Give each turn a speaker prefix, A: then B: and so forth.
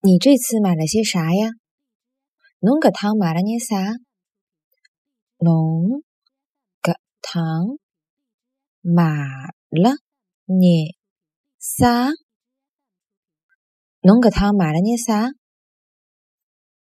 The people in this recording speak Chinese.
A: 你这次买了些啥呀？侬搿趟买了眼啥？
B: 侬搿趟买了眼啥？
A: 侬搿趟买了眼啥？